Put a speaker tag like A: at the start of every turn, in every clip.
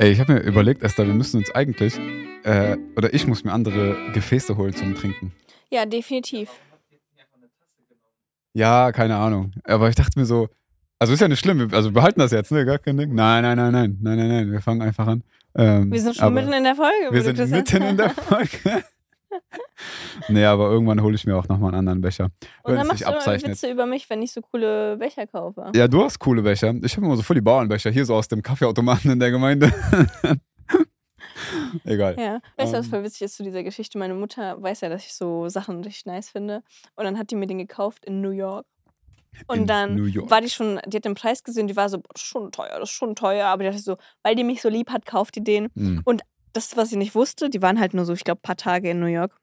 A: Ey, ich habe mir überlegt, Esther, wir müssen uns eigentlich, äh, oder ich muss mir andere Gefäße holen zum Trinken.
B: Ja, definitiv.
A: Ja, keine Ahnung. Aber ich dachte mir so, also ist ja nicht schlimm, wir- also behalten das jetzt, ne? Gar kein Ding. Nein, nein, nein, nein, nein, nein, nein. Wir fangen einfach an. Ähm,
B: Wir sind schon mitten in der Folge.
A: Wir sind mitten in der. Folge. nee, aber irgendwann hole ich mir auch nochmal einen anderen Becher.
B: Und dann machst du immer
A: abzeichnet.
B: Witze über mich, wenn ich so coole Becher kaufe.
A: Ja, du hast coole Becher. Ich habe immer so voll die Bauernbecher, hier so aus dem Kaffeeautomaten in der Gemeinde. Egal.
B: Ja. Weißt du, was
A: Ähm.
B: voll witzig ist zu dieser Geschichte? Meine Mutter weiß ja, dass ich so Sachen richtig nice finde. Und dann hat die mir den gekauft in New York. Und
A: In
B: dann war die schon, die hat den Preis gesehen, die war so, boah, das ist schon teuer, das ist schon teuer. Aber die dachte so, weil die mich so lieb hat, kauft die den.
A: Hm.
B: Das, was sie nicht wusste, die waren halt nur so, ich glaube, ein paar Tage in New York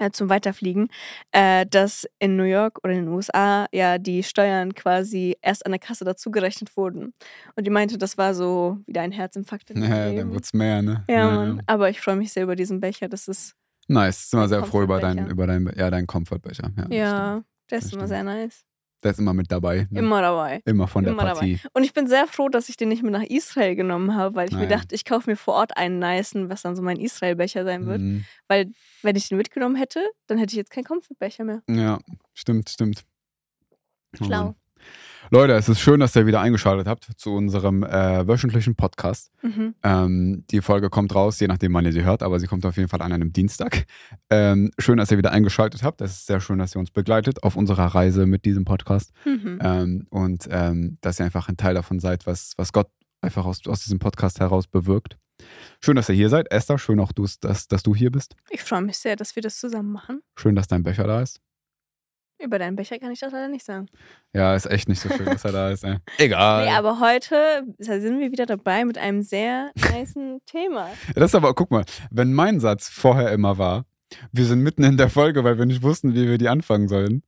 B: äh, zum Weiterfliegen, äh, dass in New York oder in den USA ja die Steuern quasi erst an der Kasse dazugerechnet wurden. Und die meinte, das war so wieder ein Herzinfarkt in
A: Ja,
B: Leben.
A: dann wird's mehr, ne?
B: Ja, Mann. Aber ich freue mich sehr über diesen Becher. Das ist,
A: Nice. Sind wir sehr froh über deinen, über deinen, ja, deinen Comfortbecher. Ja, das
B: ja,
A: stimmt.
B: der ist
A: das
B: immer sehr nice.
A: Der ist immer mit dabei. Ne?
B: Immer dabei.
A: Immer von der
B: immer dabei.
A: Partie.
B: Und ich bin sehr froh, dass ich den nicht mit nach Israel genommen habe, weil ich mir
A: Nein.
B: dachte, ich kaufe mir vor Ort einen nicen, was dann so mein Israel-Becher sein wird.
A: Mhm.
B: Weil, wenn ich den mitgenommen hätte, dann hätte ich jetzt keinen Comfort-Becher mehr.
A: Ja, stimmt, stimmt. Oh
B: Schlau.
A: Mann. Leute, es ist schön, dass ihr wieder eingeschaltet habt zu unserem äh, wöchentlichen Podcast.
B: Mhm.
A: Ähm, die Folge kommt raus, je nachdem, wann ihr sie hört, aber sie kommt auf jeden Fall an einem Dienstag. Ähm, schön, dass ihr wieder eingeschaltet habt. Es ist sehr schön, dass ihr uns begleitet auf unserer Reise mit diesem Podcast
B: Mhm.
A: ähm, und ähm, dass ihr einfach ein Teil davon seid, was, was Gott einfach aus, aus diesem Podcast heraus bewirkt. Schön, dass ihr hier seid. Esther, schön auch, dass, dass du hier bist.
B: Ich freue mich sehr, dass wir das zusammen machen.
A: Schön, dass dein Becher da ist.
B: Über deinen Becher kann ich das leider nicht sagen.
A: Ja, ist echt nicht so schön, dass er da ist. Ey. Egal.
B: Nee, aber heute sind wir wieder dabei mit einem sehr niceen Thema.
A: Das ist aber, guck mal, wenn mein Satz vorher immer war, wir sind mitten in der Folge, weil wir nicht wussten, wie wir die anfangen sollen,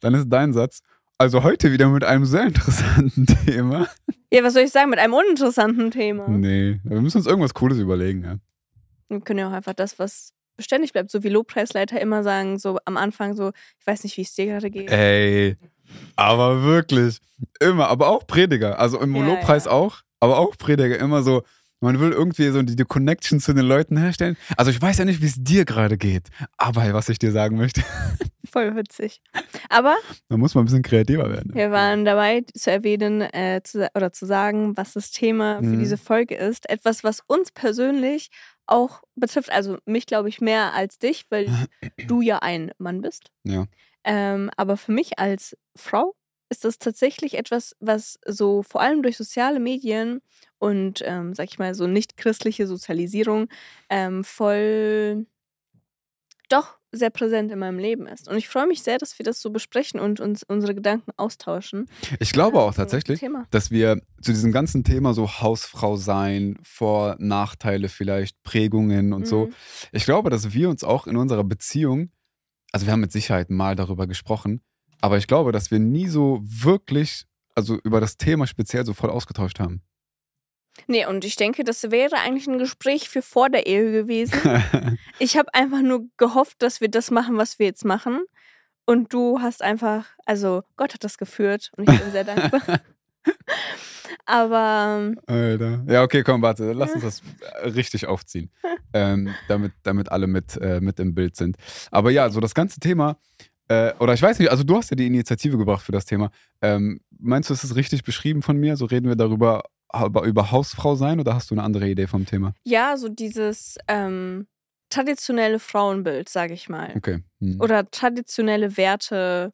A: dann ist dein Satz, also heute wieder mit einem sehr interessanten Thema.
B: Ja, was soll ich sagen, mit einem uninteressanten Thema.
A: Nee, wir müssen uns irgendwas Cooles überlegen. Ja.
B: Wir können ja auch einfach das, was beständig bleibt, so wie Lobpreisleiter immer sagen, so am Anfang so, ich weiß nicht, wie es dir gerade geht.
A: Ey, aber wirklich, immer, aber auch Prediger, also im
B: Ja,
A: Lobpreis
B: ja.
A: auch, aber auch Prediger, immer so, man will irgendwie so die, die Connection zu den Leuten herstellen. Also ich weiß ja nicht, wie es dir gerade geht, aber was ich dir sagen möchte,
B: Voll witzig. Aber
A: da muss man ein bisschen kreativer werden.
B: wir waren dabei zu erwähnen äh, zu, oder zu sagen, was das Thema für
A: Mhm.
B: diese Folge ist. Etwas, was uns persönlich auch betrifft. Also mich, glaube ich, mehr als dich, weil du ja ein Mann bist.
A: Ja.
B: Ähm, aber für mich als Frau ist das tatsächlich etwas, was so vor allem durch soziale Medien und, ähm, sag ich mal, so nicht christliche Sozialisierung ähm, voll doch sehr präsent in meinem Leben ist. Und ich freue mich sehr, dass wir das so besprechen und uns unsere Gedanken austauschen.
A: Ich glaube auch
B: so
A: tatsächlich,
B: Thema.
A: dass wir zu diesem ganzen Thema so Hausfrau sein, Vor-, Nachteile vielleicht, Prägungen und so,
B: Mhm.
A: ich glaube, dass wir uns auch in unserer Beziehung, also wir haben mit Sicherheit mal darüber gesprochen, aber ich glaube, dass wir nie so wirklich, also über das Thema speziell so voll ausgetauscht haben.
B: Nee, und ich denke, das wäre eigentlich ein Gespräch für vor der Ehe gewesen. Ich habe einfach nur gehofft, dass wir das machen, was wir jetzt machen. Und du hast einfach, also Gott hat das geführt und ich bin sehr dankbar. Aber
A: Alter. Ja, okay, komm, warte, lass uns das äh, richtig aufziehen, ähm, damit, damit alle mit, äh, mit im Bild sind. Aber ja, so das ganze Thema, äh, oder ich weiß nicht, also du hast ja die Initiative gebracht für das Thema. Ähm, meinst du, ist es richtig beschrieben von mir? So reden wir darüber, über, über Hausfrau sein oder hast du eine andere Idee vom Thema?
B: ja, so dieses ähm, traditionelle Frauenbild, sage ich mal.
A: Okay. Hm.
B: Oder traditionelle Werte,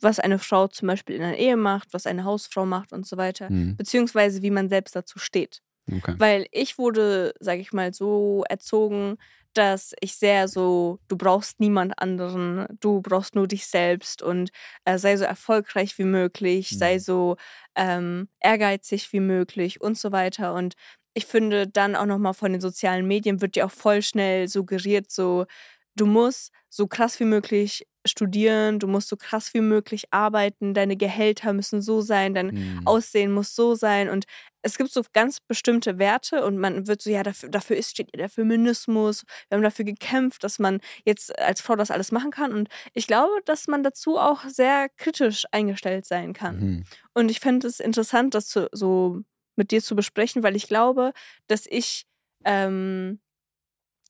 B: was eine Frau zum Beispiel in einer Ehe macht, was eine Hausfrau macht und so weiter.
A: Hm.
B: Beziehungsweise wie man selbst dazu steht.
A: Okay.
B: Weil ich wurde, sage ich mal, so erzogen, dass ich sehr so, du brauchst niemand anderen, du brauchst nur dich selbst und äh, sei so erfolgreich wie möglich, sei
A: Mhm.
B: so ähm, ehrgeizig wie möglich und so weiter. Und ich finde dann auch nochmal von den sozialen Medien wird dir auch voll schnell suggeriert, so, du musst so krass wie möglich studieren, du musst so krass wie möglich arbeiten, deine Gehälter müssen so sein, dein
A: Hm.
B: Aussehen muss so sein und es gibt so ganz bestimmte Werte und man wird so, ja, dafür, dafür ist, steht der Feminismus, wir haben dafür gekämpft, dass man jetzt als Frau das alles machen kann und ich glaube, dass man dazu auch sehr kritisch eingestellt sein kann.
A: Mhm.
B: Und ich fände es interessant, das zu, so mit dir zu besprechen, weil ich glaube, dass ich ähm,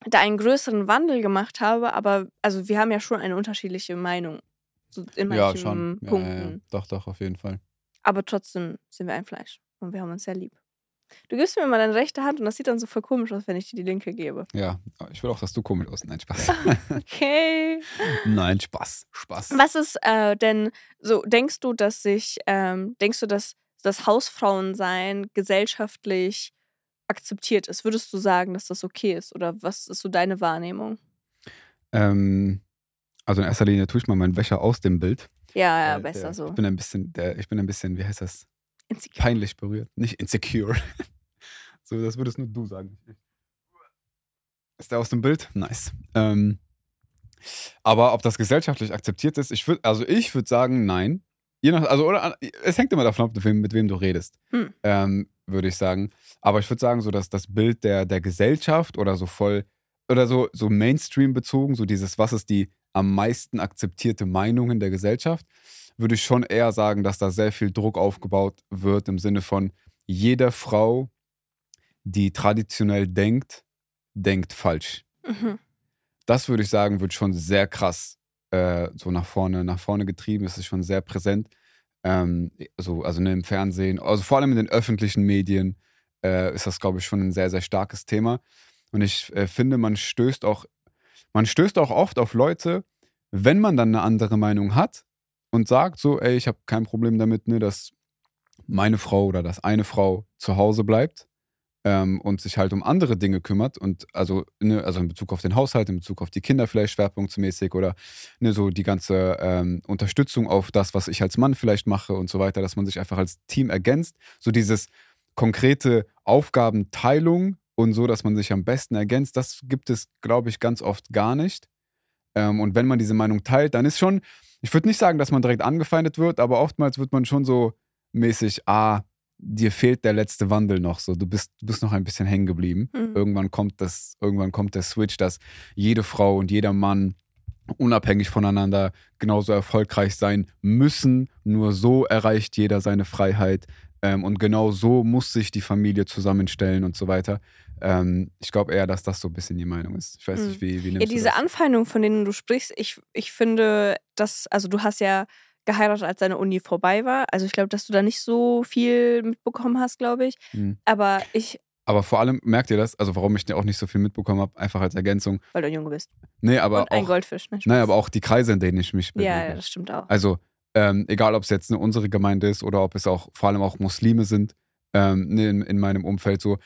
B: da einen größeren Wandel gemacht habe, aber also wir haben ja schon eine unterschiedliche Meinung. So in manchen
A: Ja, schon.
B: Punkten.
A: ja, ja. Doch, doch, auf jeden Fall.
B: Aber trotzdem sind wir ein Fleisch und wir haben uns sehr lieb. Du gibst mir mal deine rechte Hand und das sieht dann so voll komisch aus, wenn ich dir die linke gebe.
A: Ja, ich will auch, dass du komisch aus. Nein, Spaß.
B: Okay.
A: Nein, Spaß. Spaß.
B: Was ist äh, denn so, denkst du, dass sich, ähm, denkst du, dass das Hausfrauensein gesellschaftlich akzeptiert ist? Würdest du sagen, dass das okay ist? Oder was ist so deine Wahrnehmung?
A: Ähm, also in erster Linie tue ich mal meinen Wäscher aus dem Bild.
B: Ja, ja,
A: Äh,
B: besser
A: der,
B: so.
A: Ich bin ein bisschen, der, ich bin ein bisschen, wie heißt das?
B: Insecure.
A: Peinlich berührt. Nicht insecure. so, das würdest nur du sagen. Ist der aus dem Bild? Nice. Ähm, aber ob das gesellschaftlich akzeptiert ist, ich würde, also ich würde sagen, nein. Je nach, also, oder, es hängt immer davon ab, mit wem, mit wem du redest,
B: Hm.
A: ähm, würde ich sagen. Aber ich würde sagen, so dass das Bild der, der Gesellschaft oder so voll, oder so, so Mainstream bezogen, so dieses, was ist die am meisten akzeptierte Meinung in der Gesellschaft, würde ich schon eher sagen, dass da sehr viel Druck aufgebaut wird im Sinne von jeder Frau, die traditionell denkt, denkt falsch.
B: Mhm.
A: Das würde ich sagen, wird schon sehr krass äh, so nach vorne, nach vorne getrieben. Es ist schon sehr präsent. Ähm, so, also ne, im Fernsehen, also vor allem in den öffentlichen Medien äh, ist das, glaube ich, schon ein sehr, sehr starkes Thema. Und ich äh, finde, man stößt auch, man stößt auch oft auf Leute, wenn man dann eine andere Meinung hat und sagt so, ey, ich habe kein Problem damit, ne, dass meine Frau oder dass eine Frau zu Hause bleibt ähm, und sich halt um andere Dinge kümmert und also, ne, also in Bezug auf den Haushalt, in Bezug auf die Kinder vielleicht schwerpunktmäßig oder ne, so die ganze ähm, Unterstützung auf das, was ich als Mann vielleicht mache und so weiter, dass man sich einfach als Team ergänzt. So dieses konkrete Aufgabenteilung und so, dass man sich am besten ergänzt, das gibt es, glaube ich, ganz oft gar nicht. Ähm, und wenn man diese Meinung teilt, dann ist schon, ich würde nicht sagen, dass man direkt angefeindet wird, aber oftmals wird man schon so mäßig, ah, dir fehlt der letzte Wandel noch so. Du bist, du bist noch ein bisschen hängen geblieben.
B: Mhm.
A: Irgendwann kommt das, irgendwann kommt der Switch, dass jede Frau und jeder Mann unabhängig voneinander genauso erfolgreich sein müssen. Nur so erreicht jeder seine Freiheit. Ähm, und genau so muss sich die Familie zusammenstellen und so weiter. Ähm, ich glaube eher, dass das so ein bisschen die Meinung ist. Ich weiß
B: Mhm.
A: nicht, wie, wie
B: Ja,
A: nimmst du
B: diese
A: das?
B: Anfeindungen, von denen du sprichst, ich, ich finde, dass, also du hast ja geheiratet, als deine Uni vorbei war. Also ich glaube, dass du da nicht so viel mitbekommen hast, glaube ich.
A: Hm.
B: Aber ich,
A: Aber vor allem merkt ihr das, also warum ich auch nicht so viel mitbekommen habe, einfach als Ergänzung.
B: weil du ein Junge bist.
A: Nee, aber
B: und ein
A: auch,
B: Goldfisch, ne?
A: nein,
B: Spaß.
A: aber auch die Kreise, in denen ich mich bewege.
B: Ja, ja, das stimmt auch.
A: Also, ähm, egal ob es jetzt eine unsere Gemeinde ist oder ob es auch vor allem auch Muslime sind, ähm, ne, in, in meinem Umfeld so,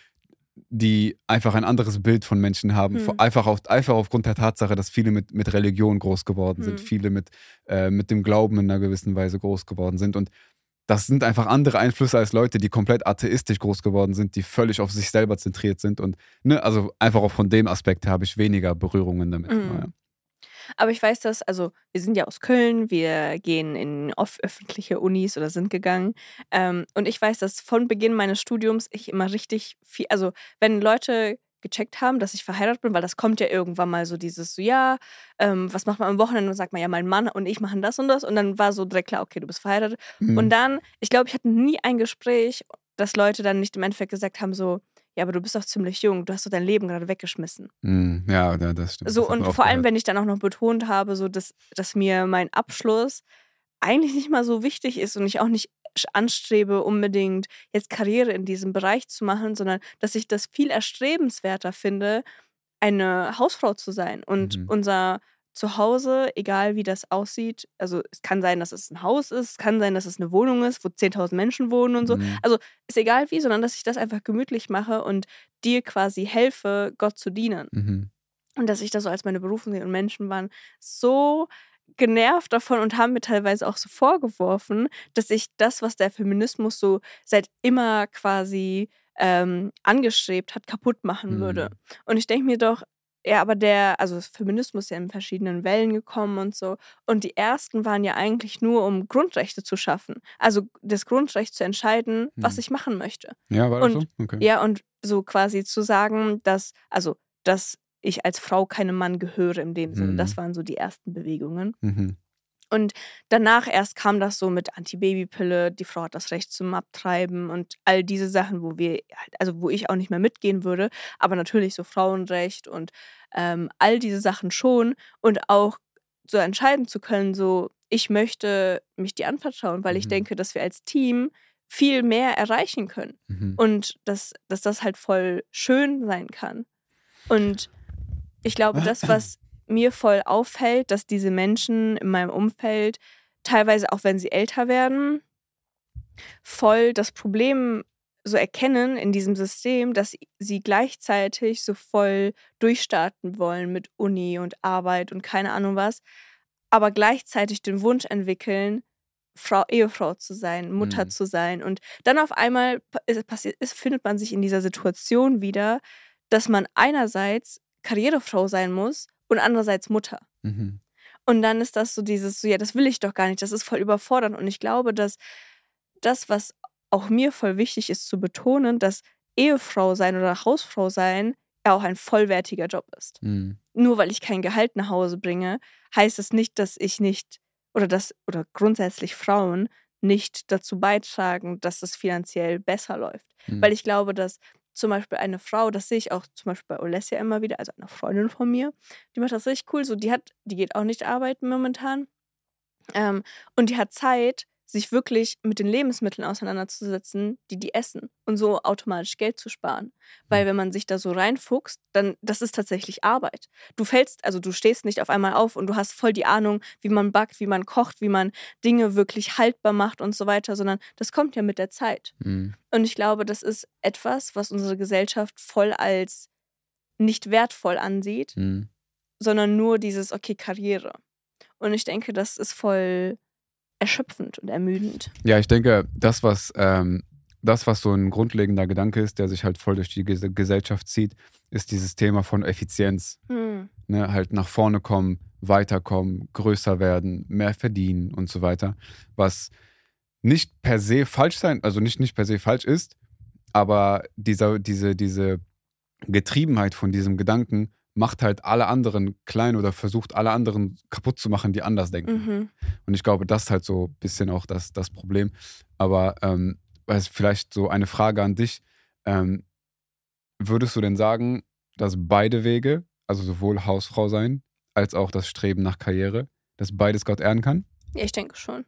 A: die einfach ein anderes Bild von Menschen haben.
B: Hm.
A: Einfach, auf, einfach aufgrund der Tatsache, dass viele mit, mit Religion groß geworden sind,
B: Hm.
A: viele mit, äh, mit dem Glauben in einer gewissen Weise groß geworden sind. Und das sind einfach andere Einflüsse als Leute, die komplett atheistisch groß geworden sind, die völlig auf sich selber zentriert sind. Und ne, also einfach auch von dem Aspekt habe ich weniger Berührungen damit.
B: Mhm. Aber ich weiß das, also wir sind ja aus Köln, wir gehen in off öffentliche Unis oder sind gegangen. Ähm, und ich weiß, dass von Beginn meines Studiums ich immer richtig viel, also wenn Leute gecheckt haben, dass ich verheiratet bin, weil das kommt ja irgendwann mal so dieses so, ja, ähm, was macht man am Wochenende? Und sagt man, ja, mein Mann und ich machen das und das. Und dann war so direkt klar, okay, du bist verheiratet.
A: Mhm.
B: Und dann, ich glaube, ich hatte nie ein Gespräch, dass Leute dann nicht im Endeffekt gesagt haben, so, ja, aber du bist doch ziemlich jung, du hast doch dein Leben gerade weggeschmissen.
A: Mhm. Ja, das stimmt.
B: So,
A: Das
B: und vor allem,
A: gehört.
B: wenn ich dann auch noch betont habe, so dass, dass mir mein Abschluss eigentlich nicht mal so wichtig ist und ich auch nicht anstrebe, unbedingt jetzt Karriere in diesem Bereich zu machen, sondern dass ich das viel erstrebenswerter finde, eine Hausfrau zu sein. Und
A: Mhm.
B: unser Zuhause, egal wie das aussieht, also es kann sein, dass es ein Haus ist, es kann sein, dass es eine Wohnung ist, wo 10.000 Menschen wohnen und so.
A: Mhm.
B: Also ist egal wie, sondern dass ich das einfach gemütlich mache und dir quasi helfe, Gott zu dienen.
A: Mhm.
B: Und dass ich das so als meine Berufung sehe. Und Menschen waren so genervt davon und haben mir teilweise auch so vorgeworfen, dass ich das, was der Feminismus so seit immer quasi ähm, angestrebt hat, kaputt machen würde.
A: Mhm.
B: Und ich denke mir doch, ja, aber der, also Feminismus ist ja in verschiedenen Wellen gekommen und so. Und die ersten waren ja eigentlich nur, um Grundrechte zu schaffen. Also das Grundrecht zu entscheiden, was
A: Mhm.
B: ich machen möchte.
A: Ja, war das
B: Und-
A: so? Okay.
B: Ja, und so quasi zu sagen, dass, also, dass ich als Frau keinem Mann gehöre in dem Sinne.
A: Mhm.
B: Das waren so die ersten Bewegungen.
A: Mhm.
B: Und danach erst kam das so mit Antibabypille, die Frau hat das Recht zum Abtreiben und all diese Sachen, wo wir, also wo ich auch nicht mehr mitgehen würde, aber natürlich so Frauenrecht und ähm, all diese Sachen schon und auch so entscheiden zu können, so ich möchte mich dir anvertrauen, weil mhm. ich denke, dass wir als Team viel mehr erreichen können mhm. und dass, dass das halt voll schön sein kann. Und ich glaube, das, was mir voll auffällt, dass diese Menschen in meinem Umfeld, teilweise auch wenn sie älter werden, voll das Problem so erkennen in diesem System, dass sie gleichzeitig so voll durchstarten wollen mit Uni und Arbeit und keine Ahnung was, aber gleichzeitig den Wunsch entwickeln, Frau, Ehefrau zu sein, Mutter mhm. zu sein. Und dann auf einmal passiert, ist, findet man sich in dieser Situation wieder, dass man einerseits Karrierefrau sein muss und andererseits Mutter. Mhm. Und dann ist das so dieses, so, ja, das will ich doch gar nicht, das ist voll überfordernd. Und ich glaube, dass das, was auch mir voll wichtig ist zu betonen, dass Ehefrau sein oder Hausfrau sein ja auch ein vollwertiger Job ist. Mhm. Nur weil ich kein Gehalt nach Hause bringe, heißt es nicht, dass ich nicht oder dass oder grundsätzlich Frauen nicht dazu beitragen, dass es finanziell besser läuft. Mhm. Weil ich glaube, dass zum Beispiel eine Frau, das sehe ich auch zum Beispiel bei Olesja immer wieder, also eine Freundin von mir, die macht das richtig cool. So, die hat, die geht auch nicht arbeiten momentan. Ähm, und die hat Zeit, sich wirklich mit den Lebensmitteln auseinanderzusetzen, die die essen und so automatisch Geld zu sparen. Weil mhm. wenn man sich da so reinfuchst, dann das ist tatsächlich Arbeit. Du fällst, also du stehst nicht auf einmal auf und du hast voll die Ahnung, wie man backt, wie man kocht, wie man Dinge wirklich haltbar macht und so weiter, sondern das kommt ja mit der Zeit. Mhm. Und ich glaube, das ist etwas, was unsere Gesellschaft voll als nicht wertvoll ansieht, mhm. sondern nur dieses, okay, Karriere. Und ich denke, das ist voll erschöpfend und ermüdend.
A: Ja, ich denke, das, was, ähm, das, was so ein grundlegender Gedanke ist, der sich halt voll durch die Gesellschaft zieht, ist dieses Thema von Effizienz. Mhm. Ne, halt nach vorne kommen, weiterkommen, größer werden, mehr verdienen und so weiter. Was nicht per se falsch sein, also nicht, nicht per se falsch ist, aber dieser, diese, diese Getriebenheit von diesem Gedanken macht halt alle anderen klein oder versucht alle anderen kaputt zu machen, die anders denken. Mhm. Und ich glaube, das ist halt so ein bisschen auch das, das Problem. Aber ähm, vielleicht so eine Frage an dich. Ähm, würdest du denn sagen, dass beide Wege, also sowohl Hausfrau sein als auch das Streben nach Karriere, dass beides Gott ehren kann?
B: Ja, ich denke schon.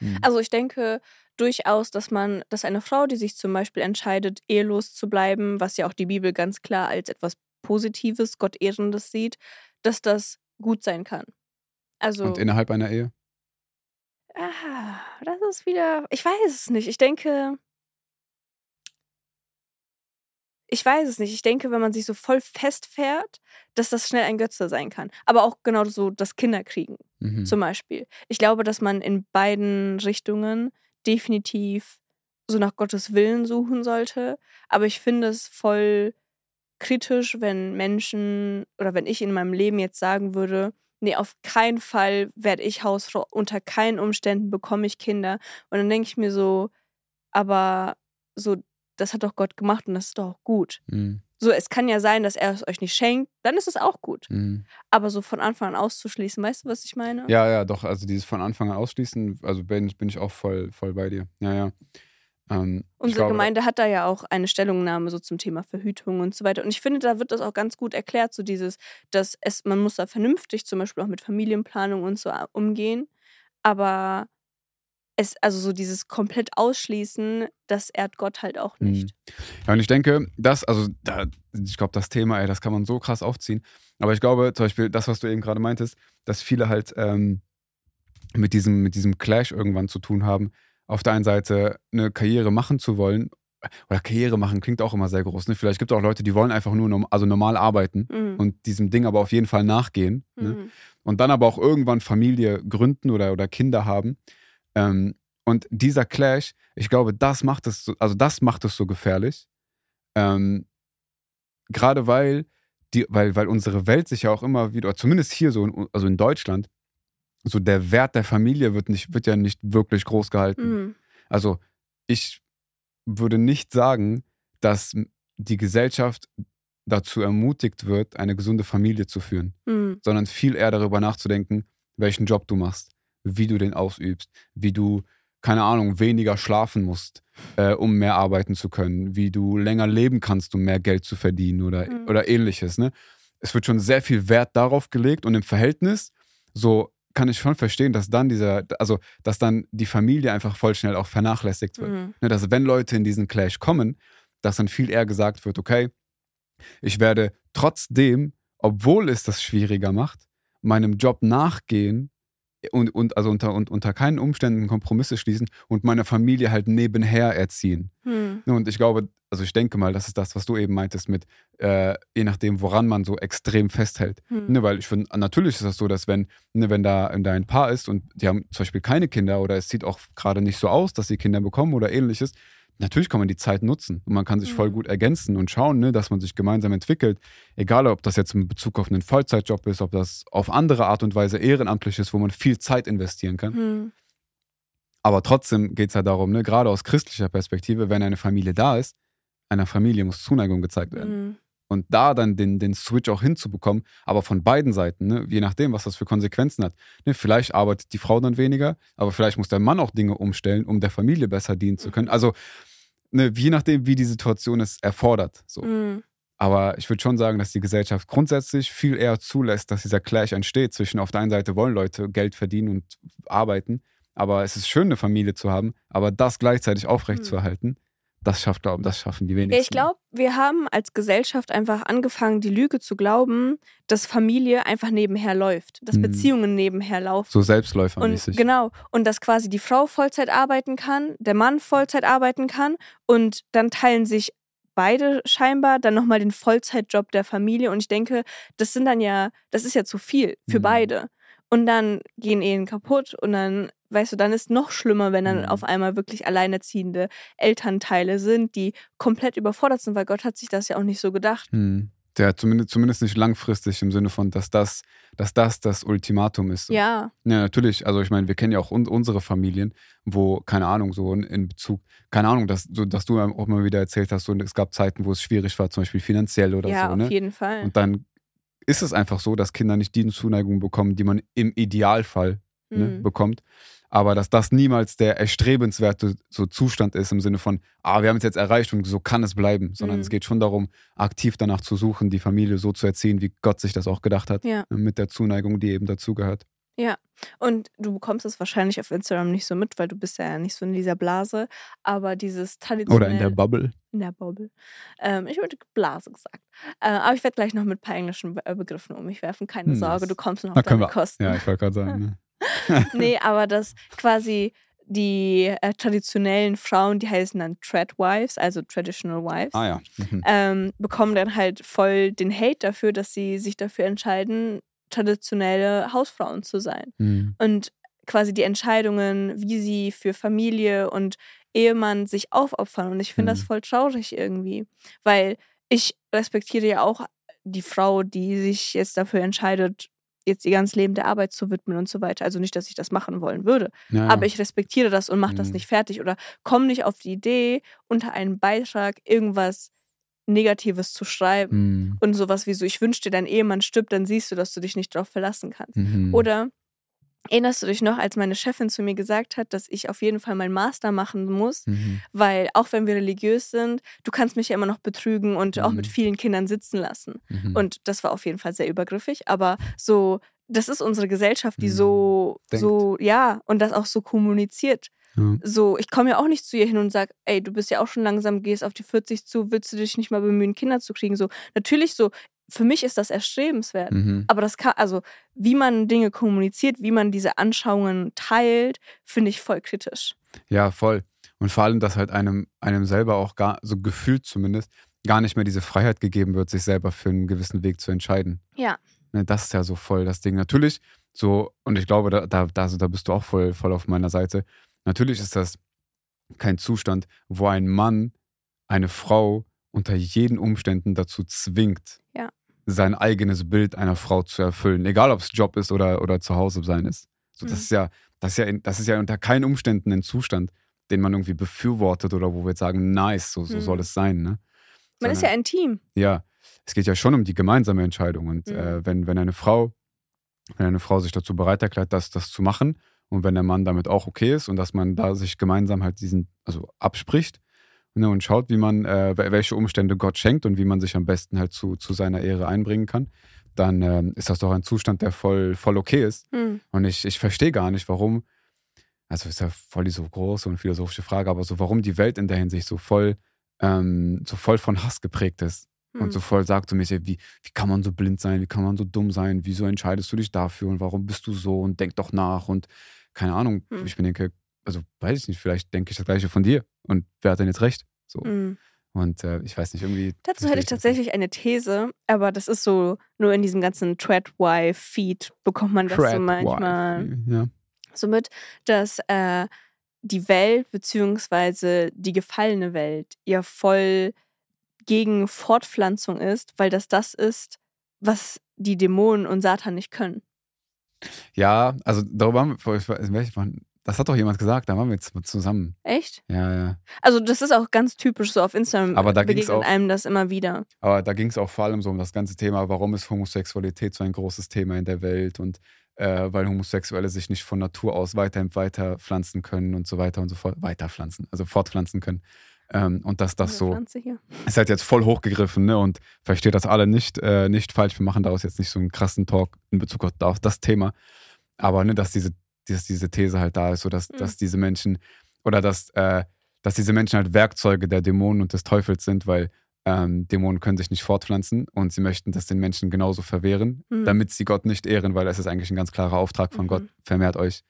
B: Mhm. Also ich denke durchaus, dass man, dass eine Frau, die sich zum Beispiel entscheidet, ehelos zu bleiben, was ja auch die Bibel ganz klar als etwas Positives, Gottehrendes sieht, dass das gut sein kann. Also,
A: Und innerhalb einer Ehe?
B: Ah, das ist wieder. Ich weiß es nicht. Ich denke. Ich weiß es nicht. Ich denke, wenn man sich so voll festfährt, dass das schnell ein Götze sein kann. Aber auch genau so das Kinderkriegen mhm. zum Beispiel. Ich glaube, dass man in beiden Richtungen definitiv so nach Gottes Willen suchen sollte. Aber ich finde es voll kritisch, wenn Menschen oder wenn ich in meinem Leben jetzt sagen würde, nee, auf keinen Fall werde ich Hausfrau, unter keinen Umständen bekomme ich Kinder. Und dann denke ich mir so, aber so, das hat doch Gott gemacht und das ist doch auch gut. Mhm. So, es kann ja sein, dass er es euch nicht schenkt, dann ist es auch gut. Mhm. Aber so von Anfang an auszuschließen, weißt du, was ich meine?
A: Ja, ja, doch. Also dieses von Anfang an ausschließen, also bin, bin ich auch voll, voll bei dir. Ja, ja.
B: Ähm, Unsere glaube, Gemeinde hat da ja auch eine Stellungnahme so zum Thema Verhütung und so weiter. Und ich finde, da wird das auch ganz gut erklärt, so dieses, dass es, man muss da vernünftig zum Beispiel auch mit Familienplanung und so äh, umgehen. Aber es, also so dieses komplett ausschließen, das ehrt Gott halt auch mhm. nicht.
A: Ja, und ich denke, das, also da, ich glaube, das Thema, ey, das kann man so krass aufziehen. Aber ich glaube, zum Beispiel, das, was du eben gerade meintest, dass viele halt ähm, mit, diesem, mit diesem Clash irgendwann zu tun haben, auf der einen Seite eine Karriere machen zu wollen, oder Karriere machen klingt auch immer sehr groß. Ne? Vielleicht gibt es auch Leute, die wollen einfach nur norm also normal arbeiten mhm. und diesem Ding aber auf jeden Fall nachgehen. Ne? Mhm. Ne? Und dann aber auch irgendwann Familie gründen oder, oder Kinder haben. Ähm, und dieser Clash, ich glaube, das macht es so, also das macht es so gefährlich. Ähm, Gerade weil, die, weil, weil unsere Welt sich ja auch immer wieder, zumindest hier so, in, also in Deutschland, so der Wert der Familie wird, nicht, wird ja nicht wirklich groß gehalten. Mhm. Also ich würde nicht sagen, dass die Gesellschaft dazu ermutigt wird, eine gesunde Familie zu führen, mhm. sondern viel eher darüber nachzudenken, welchen Job du machst, wie du den ausübst, wie du, keine Ahnung, weniger schlafen musst, äh, um mehr arbeiten zu können, wie du länger leben kannst, um mehr Geld zu verdienen oder,
B: Mhm.
A: oder ähnliches. Ne? Es wird schon sehr viel Wert darauf gelegt und im Verhältnis, so kann ich schon verstehen, dass dann dieser, also dass dann die Familie einfach voll schnell auch vernachlässigt wird.
B: Mhm.
A: Ne, dass wenn Leute in diesen Clash kommen, dass dann viel eher gesagt wird, okay, ich werde trotzdem, obwohl es das schwieriger macht, meinem Job nachgehen und, und also unter, und, unter keinen Umständen Kompromisse schließen und meine Familie halt nebenher erziehen.
B: Mhm.
A: Ne, Und ich glaube, also ich denke mal, das ist das, was du eben meintest mit, äh, je nachdem, woran man so extrem festhält.
B: Mhm.
A: Ne, weil ich finde, natürlich ist das so, dass wenn, ne, wenn da, ein Paar ist und die haben zum Beispiel keine Kinder oder es sieht auch gerade nicht so aus, dass sie Kinder bekommen oder ähnliches, natürlich kann man die Zeit nutzen und man kann sich voll
B: Mhm.
A: gut ergänzen und schauen, ne, dass man sich gemeinsam entwickelt. Egal, ob das jetzt in Bezug auf einen Vollzeitjob ist, ob das auf andere Art und Weise ehrenamtlich ist, wo man viel Zeit investieren kann.
B: Mhm.
A: Aber trotzdem geht es ja darum, ne, gerade aus christlicher Perspektive, wenn eine Familie da ist, einer Familie muss Zuneigung gezeigt werden.
B: Mhm.
A: Und da dann den, den Switch auch hinzubekommen, aber von beiden Seiten, ne? je nachdem, was das für Konsequenzen hat. Ne? Vielleicht arbeitet die Frau dann weniger, aber vielleicht muss der Mann auch Dinge umstellen, um der Familie besser dienen zu können. Also ne, je nachdem, wie die Situation es erfordert. So.
B: Mhm.
A: Aber ich würde schon sagen, dass die Gesellschaft grundsätzlich viel eher zulässt, dass dieser Clash entsteht zwischen auf der einen Seite wollen Leute Geld verdienen und arbeiten, aber es ist schön, eine Familie zu haben, aber das gleichzeitig aufrechtzuerhalten, das schafft, glaub, das schaffen die wenigsten.
B: Ich glaube, wir haben als Gesellschaft einfach angefangen, die Lüge zu glauben, dass Familie einfach nebenher läuft, dass
A: Mhm.
B: Beziehungen nebenher laufen.
A: So
B: Und
A: selbstläufermäßig.
B: genau, und dass quasi die Frau Vollzeit arbeiten kann, der Mann Vollzeit arbeiten kann und dann teilen sich beide scheinbar dann nochmal den Vollzeitjob der Familie und ich denke, das sind dann ja, das ist ja zu viel für
A: Mhm.
B: beide. Und dann gehen Ehen kaputt und dann, weißt du, dann ist noch schlimmer, wenn dann
A: Mhm.
B: auf einmal wirklich alleinerziehende Elternteile sind, die komplett überfordert sind, weil Gott hat sich das ja auch nicht so gedacht.
A: Hm. Der zumindest, zumindest nicht langfristig im Sinne von, dass das, dass das das Ultimatum ist.
B: Ja,
A: Ja, natürlich. Also ich meine, wir kennen ja auch un unsere Familien, wo, keine Ahnung, so in, in Bezug, keine Ahnung, dass, so, dass du auch mal wieder erzählt hast, so, es gab Zeiten, wo es schwierig war, zum Beispiel finanziell oder
B: ja,
A: so.
B: auf
A: Ne?
B: jeden Fall.
A: Und dann ist es einfach so, dass Kinder nicht die Zuneigung bekommen, die man im Idealfall ne,
B: Mhm.
A: bekommt. Aber dass das niemals der erstrebenswerte so Zustand ist im Sinne von, ah, wir haben es jetzt erreicht und so kann es bleiben, sondern
B: Mhm.
A: es geht schon darum, aktiv danach zu suchen, die Familie so zu erziehen, wie Gott sich das auch gedacht hat,
B: Ja.
A: mit der Zuneigung, die eben dazugehört.
B: Und du bekommst es wahrscheinlich auf Instagram nicht so mit, weil du bist ja nicht so in dieser Blase. Aber dieses traditionelle...
A: Oder in der Bubble.
B: in der Bubble. Ähm, ich würde Blase gesagt. Äh, aber ich werde gleich noch mit ein paar englischen äh, Begriffen um mich werfen. Keine
A: Hm,
B: Sorge, du kommst noch auf deine
A: wir-
B: Kosten.
A: Ja, ich wollte gerade sagen. Ne?
B: nee, aber dass quasi die äh, traditionellen Frauen, die heißen dann Tradwives, also Traditional Wives,
A: Ah ja. Mhm.
B: ähm, bekommen dann halt voll den Hate dafür, dass sie sich dafür entscheiden, traditionelle Hausfrauen zu sein.
A: Mhm.
B: Und quasi die Entscheidungen, wie sie für Familie und Ehemann sich aufopfern. Und ich finde das
A: Mhm.
B: voll traurig irgendwie, weil ich respektiere ja auch die Frau, die sich jetzt dafür entscheidet, jetzt ihr ganzes Leben der Arbeit zu widmen und so weiter. Also nicht, dass ich das machen wollen würde,
A: Ja,
B: aber ich respektiere das und mache das
A: Mhm.
B: nicht fertig oder komme nicht auf die Idee, unter einem Beitrag irgendwas Negatives zu schreiben
A: Mhm.
B: und sowas wie so, ich wünsche dir, dein Ehemann stirbt, dann siehst du, dass du dich nicht darauf verlassen kannst.
A: Mhm.
B: Oder erinnerst du dich noch, als meine Chefin zu mir gesagt hat, dass ich auf jeden Fall meinen Master machen muss,
A: Mhm.
B: weil auch wenn wir religiös sind, du kannst mich ja immer noch betrügen und auch mit
A: Mhm.
B: vielen Kindern sitzen lassen.
A: Mhm.
B: Und das war auf jeden Fall sehr übergriffig, aber so, das ist unsere Gesellschaft, die
A: Mhm.
B: so,
A: Denkt.
B: so, ja, und das auch so kommuniziert.
A: Ja.
B: So, ich komme ja auch nicht zu ihr hin und sage, ey, du bist ja auch schon langsam, gehst auf die 40 zu, willst du dich nicht mal bemühen, Kinder zu kriegen? So, natürlich so, für mich ist das erstrebenswert.
A: Mhm.
B: Aber das kann, also wie man Dinge kommuniziert, wie man diese Anschauungen teilt, finde ich voll kritisch.
A: Ja, voll. Und vor allem, dass halt einem, einem selber auch gar, so gefühlt zumindest, gar nicht mehr diese Freiheit gegeben wird, sich selber für einen gewissen Weg zu entscheiden.
B: Ja.
A: Ne, das ist ja so voll das Ding. Natürlich, so, und ich glaube, da, da, da, also da bist du auch voll, voll auf meiner Seite. Natürlich ist das kein Zustand, wo ein Mann eine Frau unter jeden Umständen dazu zwingt,
B: Ja.
A: sein eigenes Bild einer Frau zu erfüllen. Egal, ob es Job ist oder, oder zu Hause sein ist. So, das,
B: Mhm.
A: ist ja, das, ist ja das ist ja unter keinen Umständen ein Zustand, den man irgendwie befürwortet oder wo wir jetzt sagen, nice, so, so
B: Mhm.
A: soll es sein. Ne?
B: Man ist ja ein Team.
A: Ja, es geht ja schon um die gemeinsame Entscheidung. Und
B: Mhm.
A: äh, wenn, wenn eine Frau, wenn eine Frau sich dazu bereit erklärt, das, das zu machen Und wenn der Mann damit auch okay ist und dass man da sich gemeinsam halt diesen, also abspricht ne, und schaut, wie man, äh, welche Umstände Gott schenkt und wie man sich am besten halt zu, zu seiner Ehre einbringen kann, dann äh, ist das doch ein Zustand, der voll, voll okay ist.
B: Mhm.
A: Und ich, ich verstehe gar nicht, warum, also ist ja voll die so große und philosophische Frage, aber so, warum die Welt in der Hinsicht so voll, ähm, so voll von Hass geprägt ist. Und so
B: Mhm.
A: voll sagt so mäßig, wie, wie kann man so blind sein, wie kann man so dumm sein, wieso entscheidest du dich dafür und warum bist du so und denk doch nach und keine Ahnung.
B: Hm.
A: Ich mir denke, also weiß ich nicht, vielleicht denke ich das gleiche von dir und wer hat denn jetzt recht? So.
B: Mhm.
A: Und äh, ich weiß nicht, irgendwie.
B: Dazu hätte ich tatsächlich eine These, aber das ist so, nur in diesem ganzen Threadwife-Feed bekommt man das so manchmal
A: Ja.
B: so mit, dass äh, die Welt beziehungsweise die gefallene Welt ja voll gegen Fortpflanzung ist, weil das das ist, was die Dämonen und Satan nicht können.
A: Ja, also darüber haben wir, das hat doch jemand gesagt, da waren wir jetzt zusammen.
B: Echt?
A: Ja, ja.
B: Also das ist auch ganz typisch so auf Instagram.
A: Aber da
B: begegnet
A: auch-
B: einem das immer wieder.
A: Aber da ging es auch vor allem so um das ganze Thema, warum ist Homosexualität so ein großes Thema in der Welt und äh, weil Homosexuelle sich nicht von Natur aus weiter weiterpflanzen können und so weiter und so fort. Weiterpflanzen, also fortpflanzen können. Ähm, und dass das so, ist halt jetzt voll hochgegriffen, ne? Und versteht das alle nicht, äh, nicht falsch. Wir machen daraus jetzt nicht so einen krassen Talk in Bezug auf, auf das Thema. Aber ne, dass diese, dass diese These halt da ist, so dass,
B: Mhm.
A: dass diese Menschen oder dass, äh, dass diese Menschen halt Werkzeuge der Dämonen und des Teufels sind, weil ähm, Dämonen können sich nicht fortpflanzen und sie möchten das den Menschen genauso verwehren,
B: Mhm.
A: damit sie Gott nicht ehren, weil das ist eigentlich ein ganz klarer Auftrag von
B: Mhm.
A: Gott, vermehrt euch.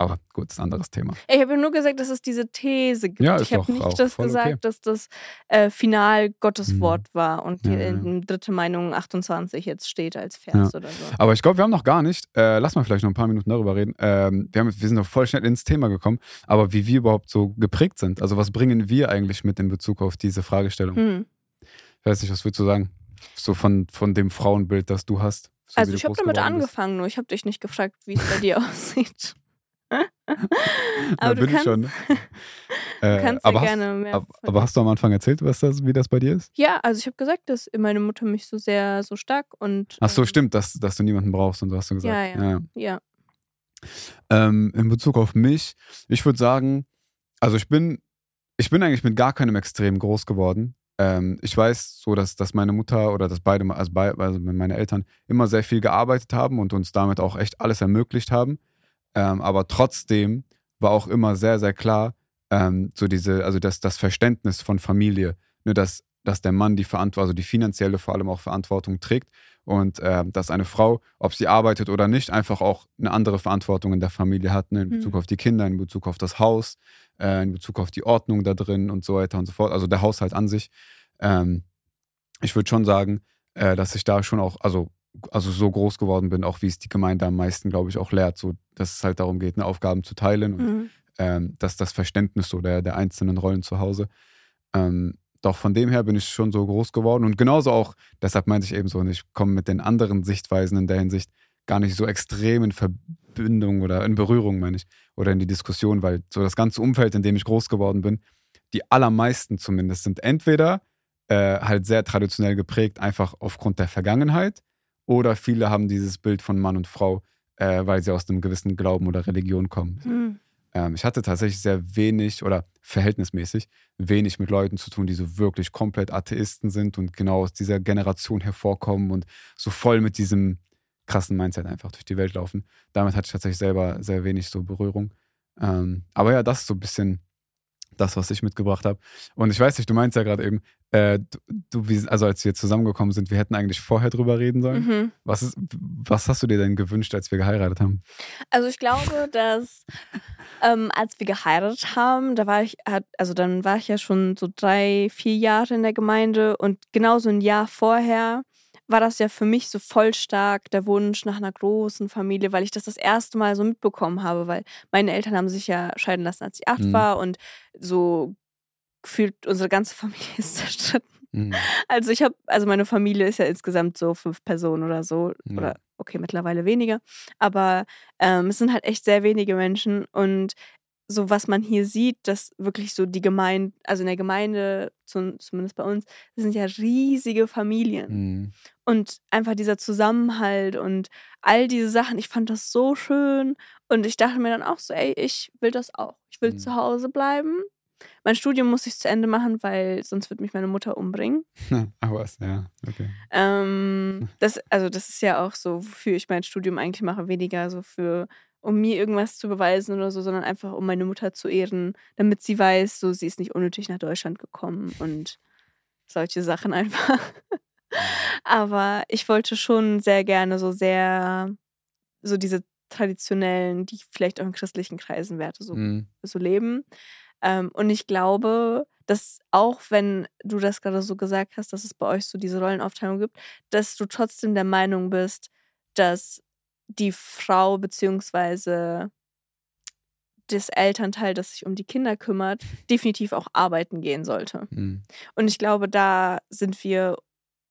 A: Aber gut, das ist ein anderes Thema.
B: Ich habe ja nur gesagt, dass es diese These gibt.
A: Ja,
B: ich habe nicht das gesagt,
A: okay.
B: dass das äh, Final Gottes
A: Mhm.
B: Wort war und die
A: Ja, ja.
B: in dritte Meinung 28 jetzt steht als Vers oder so.
A: Aber ich glaube, wir haben noch gar nicht, äh, lass mal vielleicht noch ein paar Minuten darüber reden. Ähm, wir, haben, wir sind noch voll schnell ins Thema gekommen, aber wie wir überhaupt so geprägt sind. Also, was bringen wir eigentlich mit in Bezug auf diese Fragestellung?
B: Hm.
A: Ich weiß nicht, was würdest du sagen? So von, von dem Frauenbild, das du hast. So
B: Also ich habe damit
A: bist.
B: angefangen, nur ich habe dich nicht gefragt, wie es bei dir aussieht.
A: Da
B: aber du
A: bin ich
B: kannst,
A: schon.
B: du
A: Äh,
B: kannst ja
A: aber, hast,
B: gerne mehr.
A: ab- aber hast du am Anfang erzählt, was das, wie das bei dir ist?
B: ja, also ich habe gesagt, dass meine Mutter mich so sehr so stark und
A: Ach so,
B: ähm,
A: stimmt, dass, dass du niemanden brauchst und so hast du gesagt.
B: Ja, ja.
A: ja.
B: Ja.
A: Ähm, in Bezug auf mich, ich würde sagen, also ich bin, ich bin eigentlich mit gar keinem Extrem groß geworden. Ähm, ich weiß so, dass, dass meine Mutter oder dass beide, also, bei, also meine Eltern immer sehr viel gearbeitet haben und uns damit auch echt alles ermöglicht haben. Ähm, aber trotzdem war auch immer sehr, sehr klar, ähm, so diese, also das, das Verständnis von Familie, ne, dass, dass der Mann die Verantwortung, also die finanzielle vor allem auch Verantwortung trägt und ähm, dass eine Frau, ob sie arbeitet oder nicht, einfach auch eine andere Verantwortung in der Familie hat, ne, in Bezug
B: Mhm.
A: auf die Kinder, in Bezug auf das Haus, äh, in Bezug auf die Ordnung da drin und so weiter und so fort. Also der Haushalt an sich. Ähm, ich würde schon sagen, äh, dass ich da schon auch, also, also so groß geworden bin, auch wie es die Gemeinde am meisten, glaube ich, auch lehrt, so dass es halt darum geht, ne, Aufgaben zu teilen und
B: Mhm.
A: ähm, dass das Verständnis so der, der einzelnen Rollen zu Hause. Ähm, doch von dem her bin ich schon so groß geworden und genauso auch, deshalb meinte ich eben so, und ich komme mit den anderen Sichtweisen in der Hinsicht gar nicht so extrem in Verbindung oder in Berührung, meine ich, oder in die Diskussion, weil so das ganze Umfeld, in dem ich groß geworden bin, die allermeisten zumindest sind entweder äh, halt sehr traditionell geprägt, einfach aufgrund der Vergangenheit, oder viele haben dieses Bild von Mann und Frau, äh, weil sie aus einem gewissen Glauben oder Religion kommen.
B: Mhm.
A: Ähm, ich hatte tatsächlich sehr wenig oder verhältnismäßig wenig mit Leuten zu tun, die so wirklich komplett Atheisten sind und genau aus dieser Generation hervorkommen und so voll mit diesem krassen Mindset einfach durch die Welt laufen. Damit hatte ich tatsächlich selber sehr wenig so Berührung. Ähm, aber ja, das ist so ein bisschen das, was ich mitgebracht habe. Und ich weiß nicht, du meinst ja gerade eben, äh, du, du, also als wir zusammengekommen sind, wir hätten eigentlich vorher drüber reden sollen.
B: Mhm.
A: Was, ist, was hast du dir denn gewünscht, als wir geheiratet haben?
B: Also ich glaube, dass ähm, als wir geheiratet haben, da war ich, also dann war ich ja schon so drei, vier Jahre in der Gemeinde und genau so ein Jahr vorher war das ja für mich so voll stark der Wunsch nach einer großen Familie, weil ich das das erste Mal so mitbekommen habe, weil meine Eltern haben sich ja scheiden lassen, als ich acht
A: Mhm.
B: war und so gefühlt unsere ganze Familie ist zerstritten.
A: Mhm.
B: Also ich habe, also meine Familie ist ja insgesamt so fünf Personen oder so.
A: Ja.
B: Oder okay, mittlerweile weniger. Aber ähm, es sind halt echt sehr wenige Menschen. Und so was man hier sieht, dass wirklich so die Gemeinde, also in der Gemeinde, zumindest bei uns, das sind ja riesige Familien.
A: Mhm.
B: Und einfach dieser Zusammenhalt und all diese Sachen, ich fand das so schön. Und ich dachte mir dann auch so, ey, ich will das auch. Ich will
A: Mhm.
B: zu Hause bleiben. Mein Studium muss ich zu Ende machen, weil sonst wird mich meine Mutter umbringen.
A: Ach was, ja, okay.
B: Ähm, das, also das ist ja auch so, wofür ich mein Studium eigentlich mache, weniger so für, um mir irgendwas zu beweisen oder so, sondern einfach um meine Mutter zu ehren, damit sie weiß, so sie ist nicht unnötig nach Deutschland gekommen und solche Sachen einfach. Aber ich wollte schon sehr gerne so sehr, so diese traditionellen, die vielleicht auch in christlichen Kreisen Werte so
A: Mhm.
B: so leben. Ähm, und ich glaube, dass auch wenn du das gerade so gesagt hast, dass es bei euch so diese Rollenaufteilung gibt, dass du trotzdem der Meinung bist, dass die Frau beziehungsweise das Elternteil, das sich um die Kinder kümmert, definitiv auch arbeiten gehen sollte.
A: Mhm.
B: Und ich glaube, da sind wir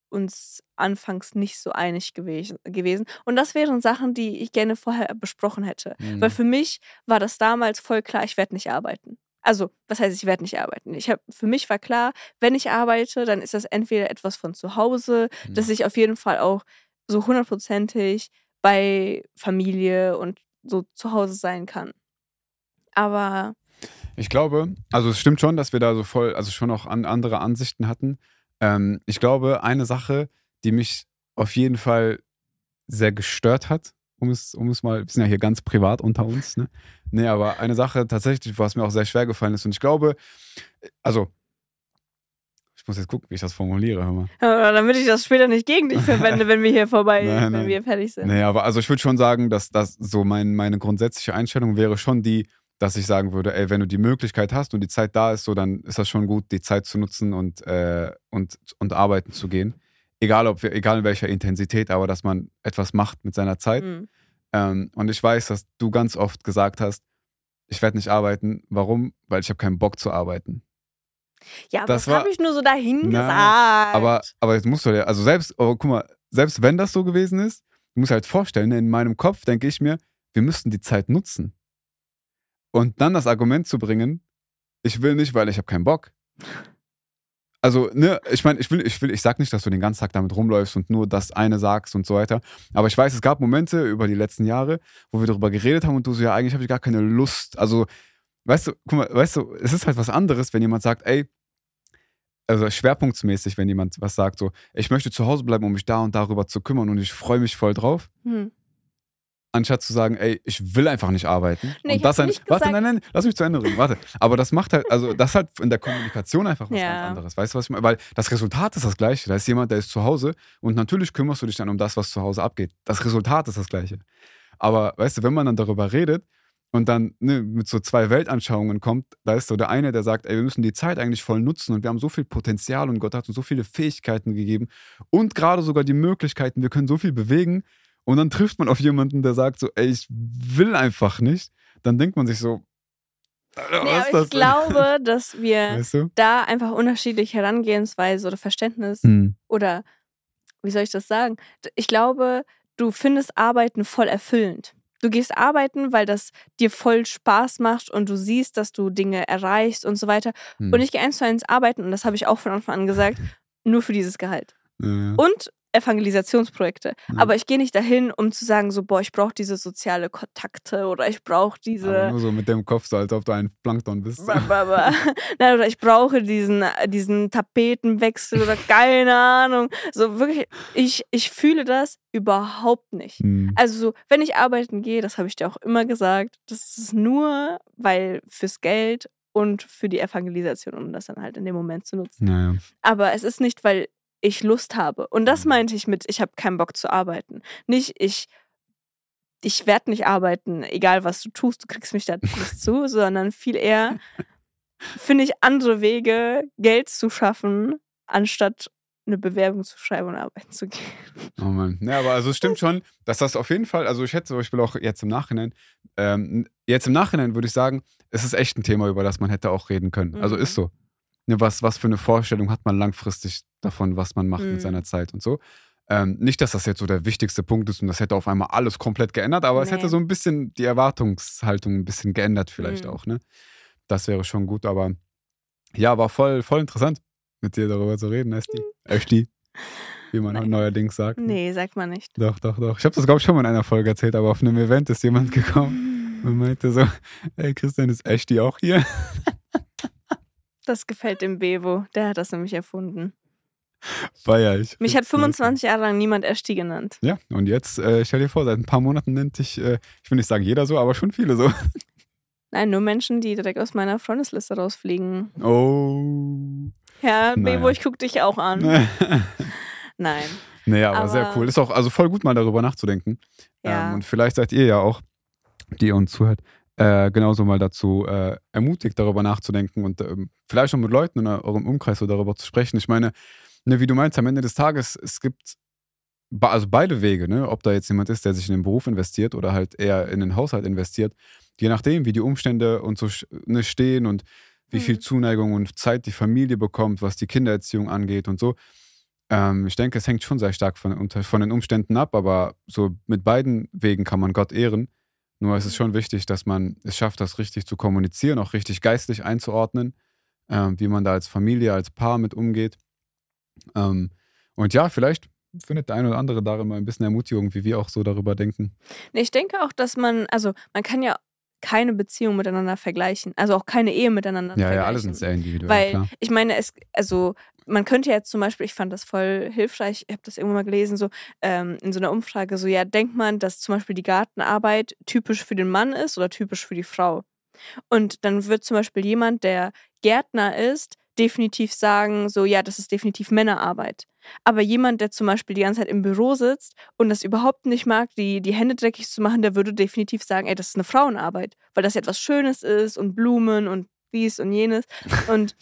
B: uns anfangs nicht so einig gewesen. gewesen. Und das wären Sachen, die ich gerne vorher besprochen hätte.
A: Mhm.
B: Weil für mich war das damals voll klar, ich werde nicht arbeiten. Also, was heißt, ich werde nicht arbeiten? Ich hab, für mich war klar, wenn ich arbeite, dann ist das entweder etwas von zu Hause,
A: Mhm.
B: dass ich auf jeden Fall auch so hundertprozentig bei Familie und so zu Hause sein kann. Aber
A: Ich glaube, also es stimmt schon, dass wir da so voll, also schon auch an, andere Ansichten hatten. Ähm, ich glaube, eine Sache, die mich auf jeden Fall sehr gestört hat, um es, um es mal, wir sind ja hier ganz privat unter uns, ne? Nee, aber eine Sache tatsächlich, was mir auch sehr schwer gefallen ist. Und ich glaube, also, muss jetzt gucken, wie ich das formuliere, hör mal.
B: äh, damit ich das später nicht gegen dich verwende, wenn wir hier vorbei,
A: Nein,
B: wenn
A: nein.
B: wir fertig sind.
A: Nee, aber also ich würde schon sagen, dass das so mein, meine grundsätzliche Einstellung wäre schon die, dass ich sagen würde, ey, wenn du die Möglichkeit hast und die Zeit da ist, so dann ist das schon gut, die Zeit zu nutzen und, äh, und, und arbeiten zu gehen. Egal ob wir, egal in welcher Intensität, aber dass man etwas macht mit seiner Zeit.
B: Mhm.
A: Ähm, und ich weiß, dass du ganz oft gesagt hast, ich werde nicht arbeiten. Warum? Weil ich habe keinen Bock zu arbeiten.
B: Ja, aber
A: Das
B: das, habe ich nur so dahin
A: Na,
B: gesagt.
A: Aber, aber jetzt musst du ja, also selbst, aber guck mal, selbst wenn das so gewesen ist, du musst halt vorstellen, in meinem Kopf denke ich mir, wir müssten die Zeit nutzen. Und dann das Argument zu bringen, ich will nicht, weil ich habe keinen Bock. Also, ne, ich meine, ich will, ich will, ich sag nicht, dass du den ganzen Tag damit rumläufst und nur das eine sagst und so weiter. Aber ich weiß, es gab Momente über die letzten Jahre, wo wir darüber geredet haben und du so, ja, eigentlich habe ich gar keine Lust. Also, weißt du, guck mal, weißt du, es ist halt was anderes, wenn jemand sagt, ey, also schwerpunktsmäßig, wenn jemand was sagt, so, ich möchte zu Hause bleiben, um mich da und darüber zu kümmern und ich freue mich voll drauf,
B: Hm.
A: anstatt zu sagen, ey, ich will einfach nicht arbeiten.
B: Nee, ich
A: und das ein,
B: nicht
A: warte, nein, nein, lass mich zu Ende reden, warte. Aber das macht halt, also das ist halt in der Kommunikation einfach was
B: Ja.
A: ganz anderes. Weißt du, was ich meine? Weil das Resultat ist das gleiche. Da ist jemand, der ist zu Hause und natürlich kümmerst du dich dann um das, was zu Hause abgeht. Das Resultat ist das gleiche. Aber weißt du, wenn man dann darüber redet und dann ne, mit so zwei Weltanschauungen kommt, da ist so der eine, der sagt, ey, wir müssen die Zeit eigentlich voll nutzen und wir haben so viel Potenzial und Gott hat uns so viele Fähigkeiten gegeben und gerade sogar die Möglichkeiten, wir können so viel bewegen. Und dann trifft man auf jemanden, der sagt so, ey, ich will einfach nicht. Dann denkt man sich so, Alter,
B: Nee, ich glaube, dass wir?
A: Weißt du?
B: da einfach unterschiedliche Herangehensweise oder Verständnis
A: Hm.
B: oder wie soll ich das sagen? Ich glaube, du findest Arbeiten voll erfüllend. Du gehst arbeiten, weil das dir voll Spaß macht und du siehst, dass du Dinge erreichst und so weiter.
A: Hm.
B: Und ich gehe eins zu eins arbeiten und das habe ich auch von Anfang an gesagt, nur für dieses Gehalt.
A: Ja,
B: Und Evangelisationsprojekte.
A: Ja.
B: Aber ich gehe nicht dahin, um zu sagen, so, boah, ich brauche diese soziale Kontakte oder ich brauche
A: aber
B: diese.
A: nur so mit dem Kopf, so als ob du ein Plankton bist.
B: Ba, ba, ba. Nein, oder ich brauche diesen, diesen Tapetenwechsel oder keine Ahnung. So wirklich, ich, ich fühle das überhaupt nicht.
A: Hm.
B: Also, so, wenn ich arbeiten gehe, das habe ich dir auch immer gesagt, das ist nur, weil fürs Geld und für die Evangelisation, um das dann halt in dem Moment zu nutzen.
A: Naja.
B: Aber es ist nicht, weil ich Lust habe. Und das
A: Mhm.
B: meinte ich mit, ich habe keinen Bock zu arbeiten. Nicht, ich, ich werde nicht arbeiten, egal was du tust, du kriegst mich da nicht zu, sondern viel eher finde ich andere Wege, Geld zu schaffen, anstatt eine Bewerbung zu schreiben und arbeiten zu gehen.
A: Oh Mann. Ja, aber also es stimmt schon, dass das auf jeden Fall, also ich hätte zum Beispiel auch jetzt im Nachhinein, ähm, jetzt im Nachhinein würde ich sagen, es ist echt ein Thema, über das man hätte auch reden können. Also
B: Mhm.
A: ist so. Ne, was, was für eine Vorstellung hat man langfristig davon, was man macht
B: Mhm.
A: mit seiner Zeit und so. Ähm, nicht, dass das jetzt so der wichtigste Punkt ist und das hätte auf einmal alles komplett geändert, aber es
B: Nee.
A: hätte so ein bisschen die Erwartungshaltung ein bisschen geändert, vielleicht
B: Mhm.
A: auch, ne? Das wäre schon gut, aber ja, war voll, voll interessant, mit dir darüber zu reden, Esti. Esti, wie man
B: Nein.
A: neuerdings sagt. ne?
B: Nee, sagt man nicht.
A: Doch, doch, doch. Ich habe das, glaube ich, schon mal in einer Folge erzählt, aber auf einem Event ist jemand gekommen und meinte so, ey Christian, ist Esti auch hier?
B: Das gefällt dem Bevo. Der hat das nämlich erfunden.
A: Feier ich.
B: Mich hat 25 Jahre lang niemand Esti genannt.
A: Ja, und jetzt, äh, stell dir vor, seit ein paar Monaten nennt dich, äh, ich will nicht sagen jeder so, aber schon viele so.
B: Nein, nur Menschen, die direkt aus meiner Freundesliste rausfliegen.
A: Oh.
B: Ja,
A: Naja.
B: Bebo, ich guck dich auch an. Nein.
A: naja, aber, sehr
B: Aber-
A: cool. Ist auch also voll gut, mal darüber nachzudenken.
B: Ja.
A: Ähm, und vielleicht seid ihr ja auch, die ihr uns zuhört, äh, genauso mal dazu äh, ermutigt, darüber nachzudenken und ähm, vielleicht auch mit Leuten in eurem Umkreis so darüber zu sprechen. Ich meine, ne, wie du meinst, am Ende des Tages, es gibt also beide Wege, ne? ob da jetzt jemand ist, der sich in den Beruf investiert oder halt eher in den Haushalt investiert, je nachdem, wie die Umstände und so ne, stehen und wie viel
B: Mhm.
A: Zuneigung und Zeit die Familie bekommt, was die Kindererziehung angeht und so. Ähm, ich denke, es hängt schon sehr stark von, von den Umständen ab, aber so mit beiden Wegen kann man Gott ehren. Nur es ist schon wichtig, dass man es schafft, das richtig zu kommunizieren, auch richtig geistlich einzuordnen, ähm, wie man da als Familie, als Paar mit umgeht. Ähm, und ja, vielleicht findet der eine oder andere darin mal ein bisschen Ermutigung, wie wir auch so darüber denken.
B: Nee, ich denke auch, dass man, also man kann ja keine Beziehung miteinander vergleichen. Also auch keine Ehe miteinander
A: Ja,
B: vergleichen.
A: ja, alle sind sehr individuell,
B: Weil
A: klar.
B: ich meine, es, also man könnte jetzt zum Beispiel, ich fand das voll hilfreich, ich habe das irgendwann mal gelesen, so ähm, in so einer Umfrage, so ja, denkt man, dass zum Beispiel die Gartenarbeit typisch für den Mann ist oder typisch für die Frau. Und dann wird zum Beispiel jemand, der Gärtner ist, definitiv sagen, so ja, das ist definitiv Männerarbeit. Aber jemand, der zum Beispiel die ganze Zeit im Büro sitzt und das überhaupt nicht mag, die, die Hände dreckig zu machen, der würde definitiv sagen, ey, das ist eine Frauenarbeit, weil das etwas Schönes ist und Blumen und dies und jenes. Und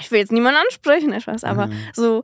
B: ich will jetzt niemanden ansprechen, etwas, aber
A: Mhm.
B: so,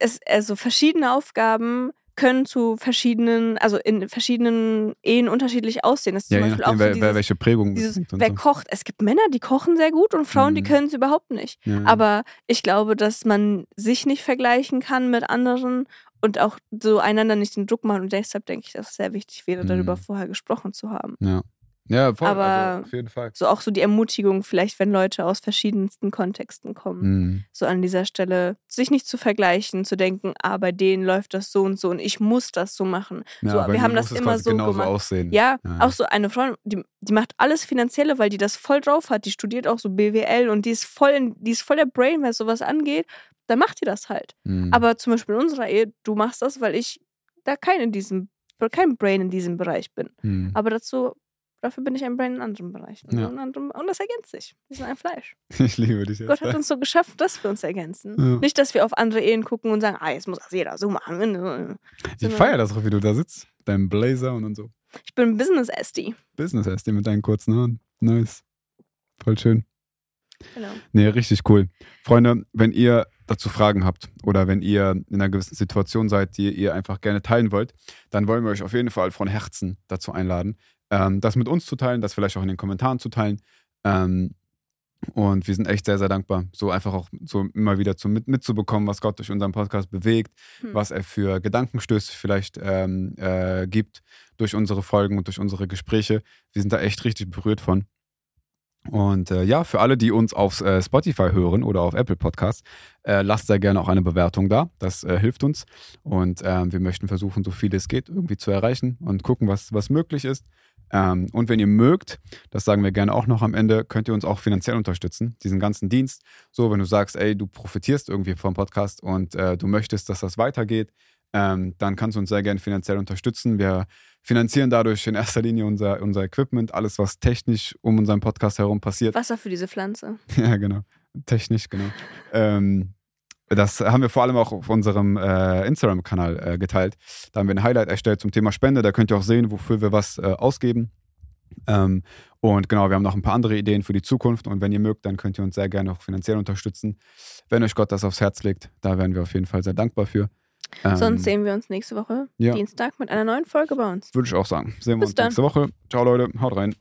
B: es, also verschiedene Aufgaben können zu verschiedenen, also in verschiedenen Ehen unterschiedlich aussehen. Das ist
A: Ja,
B: zum Beispiel
A: nachdem,
B: auch so
A: wer,
B: dieses,
A: welche Prägung
B: dieses wer
A: so.
B: kocht. Es gibt Männer, die kochen sehr gut und Frauen, die
A: Mhm.
B: können es überhaupt nicht.
A: Ja.
B: Aber ich glaube, dass man sich nicht vergleichen kann mit anderen und auch so einander nicht den Druck machen. Und deshalb denke ich, dass es sehr wichtig wäre, darüber
A: Mhm.
B: vorher gesprochen zu haben.
A: ja. Ja, voll,
B: Aber-
A: also auf jeden Fall.
B: So auch so die Ermutigung, vielleicht, wenn Leute aus verschiedensten Kontexten kommen.
A: Mhm.
B: So an dieser Stelle, sich nicht zu vergleichen, zu denken, ah, bei denen läuft das so und so und ich muss das so machen.
A: Ja,
B: So, wir haben das immer so
A: genauso
B: gemacht.
A: aussehen.
B: Ja,
A: Ja.
B: auch so eine Freundin, die, die macht alles Finanzielle, weil die das voll drauf hat. Die studiert auch so BWL und die ist voll, in, die ist voll der Brain, was sowas angeht. Dann macht die das halt.
A: Mhm.
B: Aber zum Beispiel in unserer Ehe, du machst das, weil ich da kein in diesem, kein Brain in diesem Bereich bin.
A: Mhm.
B: Aber dazu, dafür bin ich ein Brain in anderen Bereichen.
A: Ja.
B: Und, das ergänzt sich. Wir sind ein Fleisch.
A: Ich liebe dich jetzt.
B: Gott hat uns so geschaffen, dass wir uns ergänzen.
A: Ja.
B: Nicht, dass wir auf andere Ehen gucken und sagen, ah, jetzt muss das jeder so machen.
A: ich feiere das auch, wie du da sitzt. Dein Blazer und dann so.
B: Ich bin Business-Esti.
A: Business heißt mit deinen kurzen Haaren. Nice. Voll schön.
B: Genau.
A: Nee, richtig cool. Freunde, wenn ihr dazu Fragen habt oder wenn ihr in einer gewissen Situation seid, die ihr einfach gerne teilen wollt, dann wollen wir euch auf jeden Fall von Herzen dazu einladen, ähm, das mit uns zu teilen, das vielleicht auch in den Kommentaren zu teilen. Ähm, und wir sind echt sehr, sehr dankbar, so einfach auch so immer wieder zu, mit, mitzubekommen, was Gott durch unseren Podcast bewegt,
B: Hm.
A: was er für Gedankenstöße vielleicht ähm, äh, gibt durch unsere Folgen und durch unsere Gespräche. Wir sind da echt richtig berührt von. Und äh, ja, für alle, die uns auf äh, Spotify hören oder auf Apple Podcasts, äh, lasst sehr gerne auch eine Bewertung da. Das äh, hilft uns. Und ähm, wir möchten versuchen, so viel es geht, irgendwie zu erreichen und gucken, was, was möglich ist. Ähm, und wenn ihr mögt, das sagen wir gerne auch noch am Ende, könnt ihr uns auch finanziell unterstützen, diesen ganzen Dienst. So, wenn du sagst, ey, du profitierst irgendwie vom Podcast und äh, du möchtest, dass das weitergeht, ähm, dann kannst du uns sehr gerne finanziell unterstützen. Wir finanzieren dadurch in erster Linie unser, unser Equipment, alles, was technisch um unseren Podcast herum passiert.
B: Wasser für diese Pflanze.
A: Ja, genau. Technisch, genau. ähm, das haben wir vor allem auch auf unserem äh, Instagram-Kanal äh, geteilt. Da haben wir ein Highlight erstellt zum Thema Spende. Da könnt ihr auch sehen, wofür wir was äh, ausgeben. Ähm, und genau, wir haben noch ein paar andere Ideen für die Zukunft. Und wenn ihr mögt, dann könnt ihr uns sehr gerne auch finanziell unterstützen. Wenn euch Gott das aufs Herz legt, da wären wir auf jeden Fall sehr dankbar für. Ähm,
B: Sonst sehen wir uns nächste Woche,
A: ja.
B: Dienstag, mit einer neuen Folge bei uns.
A: Würde ich auch sagen. Sehen wir
B: Bis
A: uns
B: dann.
A: nächste Woche. Ciao, Leute. Haut rein.